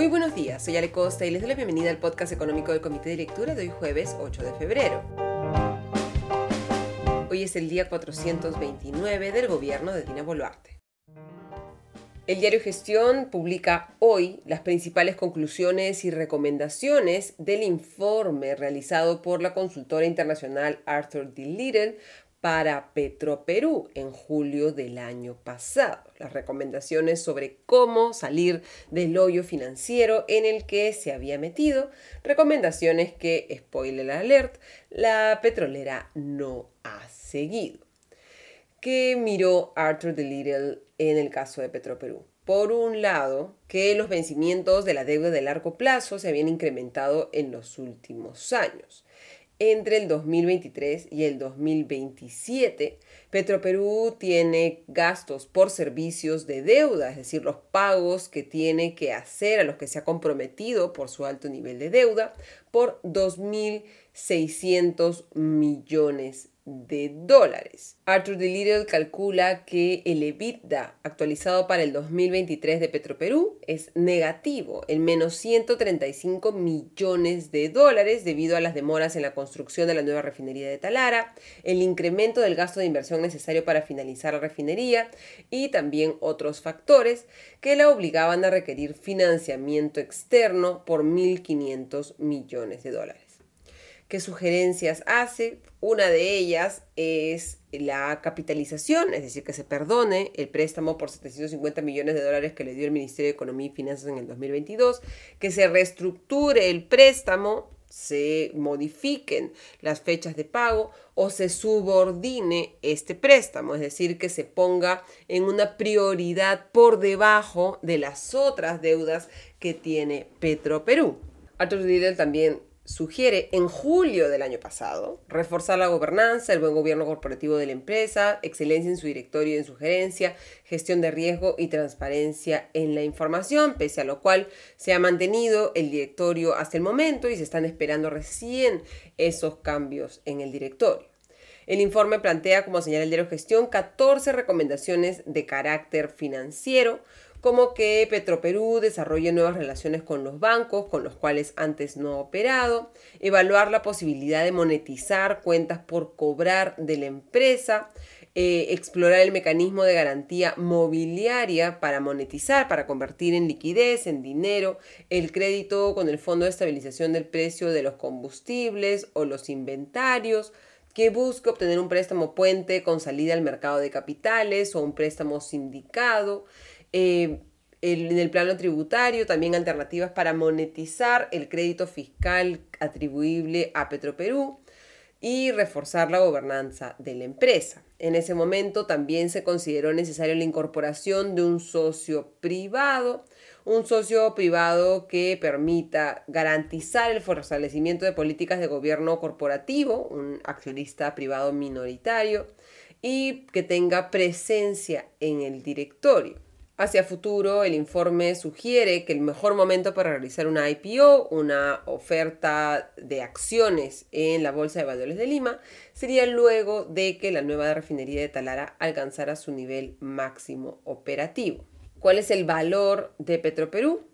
Muy buenos días, soy Ale Costa y les doy la bienvenida al podcast económico del Comité de Lectura de hoy jueves 8 de febrero. Hoy es el día 429 del gobierno de Dina Boluarte. El diario Gestión publica hoy las principales conclusiones y recomendaciones del informe realizado por la consultora internacional Arthur D. Little para Petroperú en julio del año pasado. Las recomendaciones sobre cómo salir del hoyo financiero en el que se había metido. Recomendaciones que, spoiler alert, la petrolera no ha seguido. ¿Qué miró Arthur de Little en el caso de Petroperú? Por un lado, que los vencimientos de la deuda de largo plazo se habían incrementado en los últimos años entre el 2023 y el 2027. Petroperú tiene gastos por servicios de deuda, es decir, los pagos que tiene que hacer a los que se ha comprometido por su alto nivel de deuda, por 2.600 millones de dólares. Arthur de Little calcula que el EBITDA actualizado para el 2023 de Petroperú es negativo, en menos 135 millones de dólares debido a las demoras en la construcción de la nueva refinería de Talara, el incremento del gasto de inversión necesario para finalizar la refinería y también otros factores que la obligaban a requerir financiamiento externo por 1.500 millones de dólares qué sugerencias hace. Una de ellas es la capitalización, es decir, que se perdone el préstamo por 750 millones de dólares que le dio el Ministerio de Economía y Finanzas en el 2022, que se reestructure el préstamo, se modifiquen las fechas de pago o se subordine este préstamo, es decir, que se ponga en una prioridad por debajo de las otras deudas que tiene Petroperú. Arthur Riedel también sugiere en julio del año pasado reforzar la gobernanza, el buen gobierno corporativo de la empresa, excelencia en su directorio y en su gerencia, gestión de riesgo y transparencia en la información, pese a lo cual se ha mantenido el directorio hasta el momento y se están esperando recién esos cambios en el directorio. El informe plantea, como señala el diario Gestión, 14 recomendaciones de carácter financiero, como que Petroperú desarrolle nuevas relaciones con los bancos con los cuales antes no ha operado, evaluar la posibilidad de monetizar cuentas por cobrar de la empresa, eh, explorar el mecanismo de garantía mobiliaria para monetizar, para convertir en liquidez, en dinero, el crédito con el Fondo de Estabilización del Precio de los Combustibles o los inventarios, que busque obtener un préstamo puente con salida al mercado de capitales o un préstamo sindicado, eh, en el plano tributario, también alternativas para monetizar el crédito fiscal atribuible a Petroperú y reforzar la gobernanza de la empresa. En ese momento también se consideró necesario la incorporación de un socio privado, un socio privado que permita garantizar el fortalecimiento de políticas de gobierno corporativo, un accionista privado minoritario, y que tenga presencia en el directorio. Hacia futuro, el informe sugiere que el mejor momento para realizar una IPO, una oferta de acciones en la Bolsa de Valores de Lima, sería luego de que la nueva refinería de Talara alcanzara su nivel máximo operativo. ¿Cuál es el valor de Petroperú?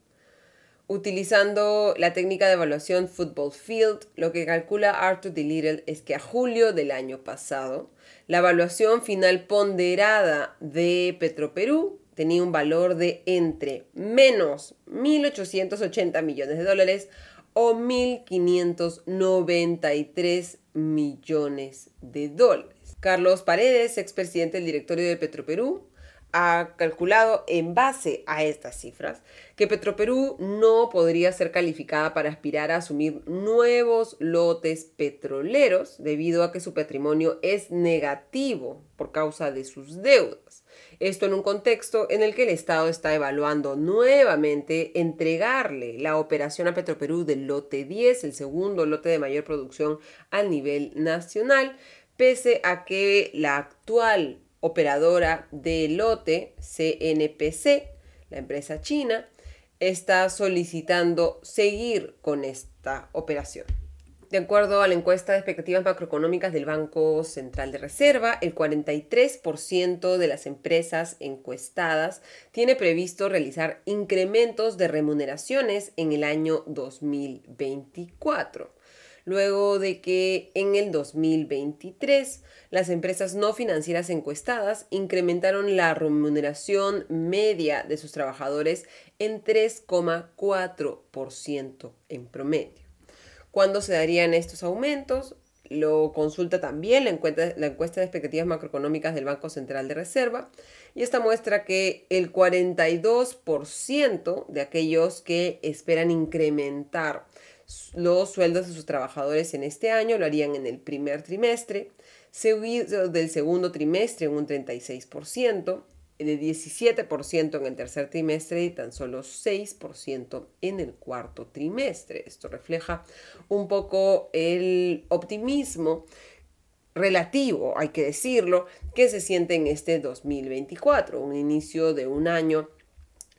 Utilizando la técnica de evaluación Football Field, lo que calcula Arthur D. Little es que a julio del año pasado, la evaluación final ponderada de Petroperú tenía un valor de entre menos 1.880 millones de dólares o 1.593 millones de dólares. Carlos Paredes, expresidente del directorio de Petroperú, ha calculado en base a estas cifras que Petroperú no podría ser calificada para aspirar a asumir nuevos lotes petroleros debido a que su patrimonio es negativo por causa de sus deudas. Esto en un contexto en el que el Estado está evaluando nuevamente entregarle la operación a Petroperú del lote 10, el segundo lote de mayor producción a nivel nacional, pese a que la actual operadora del lote, CNPC, la empresa china, está solicitando seguir con esta operación. De acuerdo a la encuesta de expectativas macroeconómicas del Banco Central de Reserva, el 43% de las empresas encuestadas tiene previsto realizar incrementos de remuneraciones en el año 2024 luego de que en el 2023 las empresas no financieras encuestadas incrementaron la remuneración media de sus trabajadores en 3,4% en promedio. ¿Cuándo se darían estos aumentos? Lo consulta también la encuesta, de expectativas macroeconómicas del Banco Central de Reserva y esta muestra que el 42% de aquellos que esperan incrementar los sueldos de sus trabajadores en este año lo harían en el primer trimestre, seguido del segundo trimestre en un 36%, de 17% en el tercer trimestre y tan solo 6% en el cuarto trimestre. Esto refleja un poco el optimismo relativo, hay que decirlo, que se siente en este 2024, un inicio de un año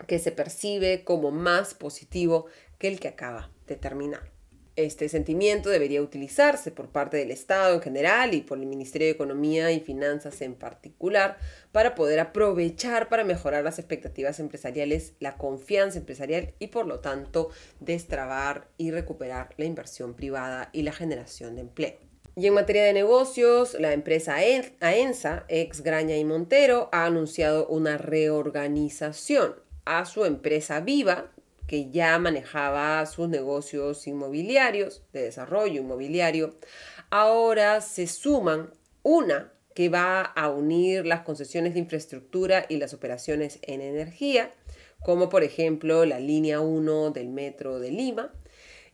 que se percibe como más positivo que el que acaba de terminar. Este sentimiento debería utilizarse por parte del Estado en general y por el Ministerio de Economía y Finanzas en particular para poder aprovechar para mejorar las expectativas empresariales, la confianza empresarial y por lo tanto destrabar y recuperar la inversión privada y la generación de empleo. Y en materia de negocios, la empresa AENSA, ex Graña y Montero, ha anunciado una reorganización a su empresa Viva, que ya manejaba sus negocios inmobiliarios, de desarrollo inmobiliario, ahora se suman una que va a unir las concesiones de infraestructura y las operaciones en energía, como por ejemplo la línea 1 del metro de Lima,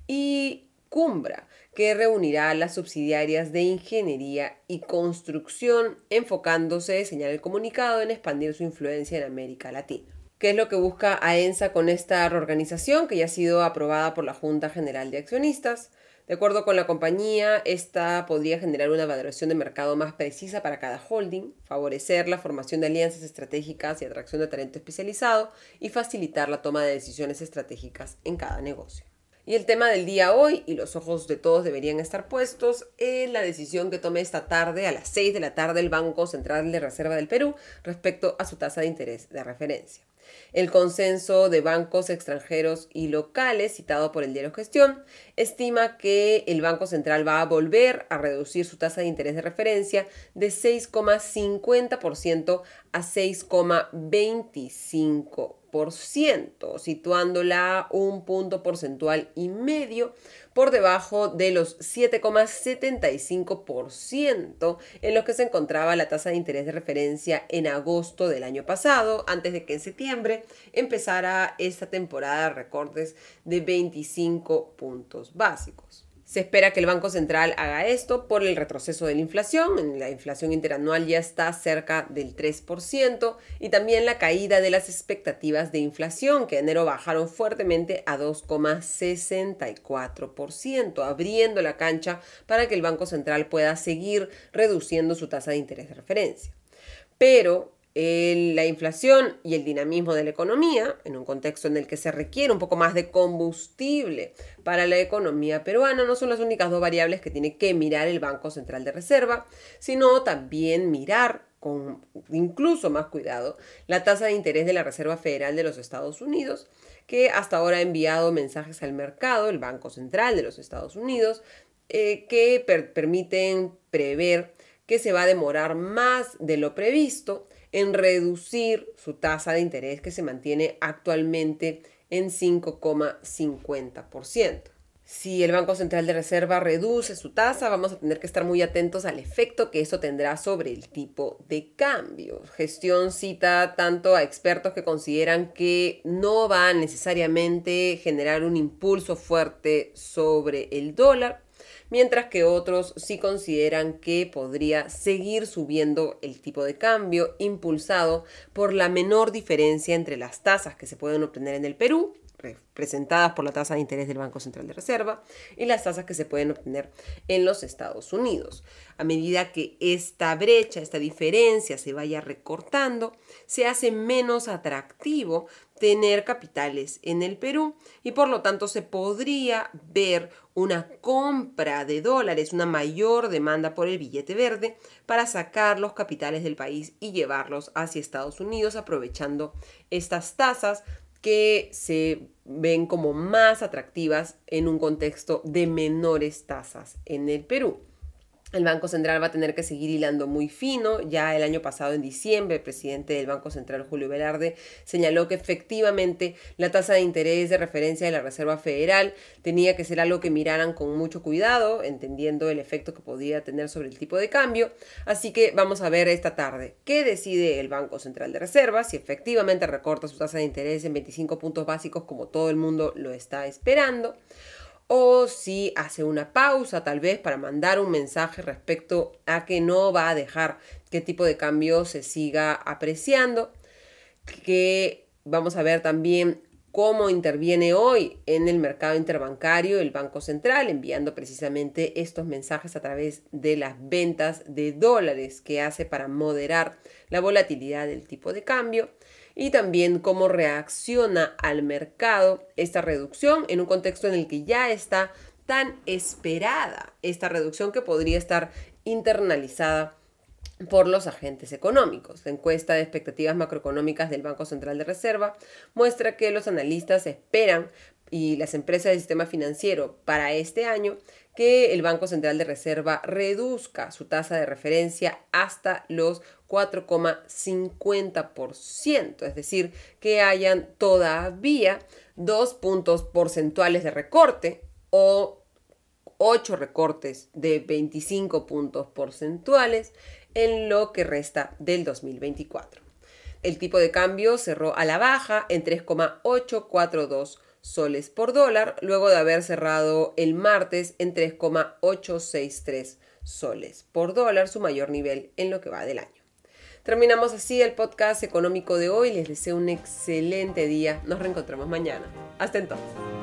y Cumbra, que reunirá las subsidiarias de ingeniería y construcción, enfocándose, señala el comunicado, en expandir su influencia en América Latina. ¿Qué es lo que busca AENSA con esta reorganización que ya ha sido aprobada por la Junta General de Accionistas? De acuerdo con la compañía, esta podría generar una valoración de mercado más precisa para cada holding, favorecer la formación de alianzas estratégicas y atracción de talento especializado y facilitar la toma de decisiones estratégicas en cada negocio. Y el tema del día hoy, y los ojos de todos deberían estar puestos, en la decisión que tome esta tarde, a las 6 de la tarde, el Banco Central de Reserva del Perú respecto a su tasa de interés de referencia. El consenso de bancos extranjeros y locales, citado por el diario Gestión, estima que el Banco Central va a volver a reducir su tasa de interés de referencia de 6,50% a 6,25% situándola un punto porcentual y medio por debajo de los 7,75% en los que se encontraba la tasa de interés de referencia en agosto del año pasado, antes de que en septiembre empezara esta temporada de recortes de 25 puntos básicos. Se espera que el Banco Central haga esto por el retroceso de la inflación. La inflación interanual ya está cerca del 3% y también la caída de las expectativas de inflación que en enero bajaron fuertemente a 2,64%, abriendo la cancha para que el Banco Central pueda seguir reduciendo su tasa de interés de referencia. Pero la inflación y el dinamismo de la economía, en un contexto en el que se requiere un poco más de combustible para la economía peruana, no son las únicas dos variables que tiene que mirar el Banco Central de Reserva, sino también mirar con incluso más cuidado la tasa de interés de la Reserva Federal de los Estados Unidos, que hasta ahora ha enviado mensajes al mercado, el Banco Central de los Estados Unidos, eh, que permiten prever que se va a demorar más de lo previsto en reducir su tasa de interés que se mantiene actualmente en 5,50%. Si el Banco Central de Reserva reduce su tasa, vamos a tener que estar muy atentos al efecto que eso tendrá sobre el tipo de cambio. Gestión cita tanto a expertos que consideran que no va a necesariamente generar un impulso fuerte sobre el dólar, mientras que otros sí consideran que podría seguir subiendo el tipo de cambio impulsado por la menor diferencia entre las tasas que se pueden obtener en el Perú presentadas por la tasa de interés del Banco Central de Reserva y las tasas que se pueden obtener en los Estados Unidos. A medida que esta brecha, esta diferencia se vaya recortando, se hace menos atractivo tener capitales en el Perú y por lo tanto se podría ver una compra de dólares, una mayor demanda por el billete verde para sacar los capitales del país y llevarlos hacia Estados Unidos aprovechando estas tasas que se ven como más atractivas en un contexto de menores tasas en el Perú. El Banco Central va a tener que seguir hilando muy fino. Ya el año pasado, en diciembre, el presidente del Banco Central, Julio Velarde, señaló que efectivamente la tasa de interés de referencia de la Reserva Federal tenía que ser algo que miraran con mucho cuidado, entendiendo el efecto que podía tener sobre el tipo de cambio. Así que vamos a ver esta tarde qué decide el Banco Central de Reserva, si efectivamente recorta su tasa de interés en 25 puntos básicos como todo el mundo lo está esperando o si hace una pausa tal vez para mandar un mensaje respecto a que no va a dejar qué tipo de cambio se siga apreciando, que vamos a ver también cómo interviene hoy en el mercado interbancario el Banco Central, enviando precisamente estos mensajes a través de las ventas de dólares que hace para moderar la volatilidad del tipo de cambio y también cómo reacciona al mercado esta reducción en un contexto en el que ya está tan esperada esta reducción que podría estar internalizada por los agentes económicos. La encuesta de expectativas macroeconómicas del Banco Central de Reserva muestra que los analistas esperan y las empresas del sistema financiero para este año que el Banco Central de Reserva reduzca su tasa de referencia hasta los 4,50%, es decir, que hayan todavía dos puntos porcentuales de recorte o ocho recortes de 25 puntos porcentuales en lo que resta del 2024. El tipo de cambio cerró a la baja en 3,842 soles por dólar, luego de haber cerrado el martes en 3,863 soles por dólar, su mayor nivel en lo que va del año. Terminamos así el podcast económico de hoy. Les deseo un excelente día. Nos reencontramos mañana. Hasta entonces.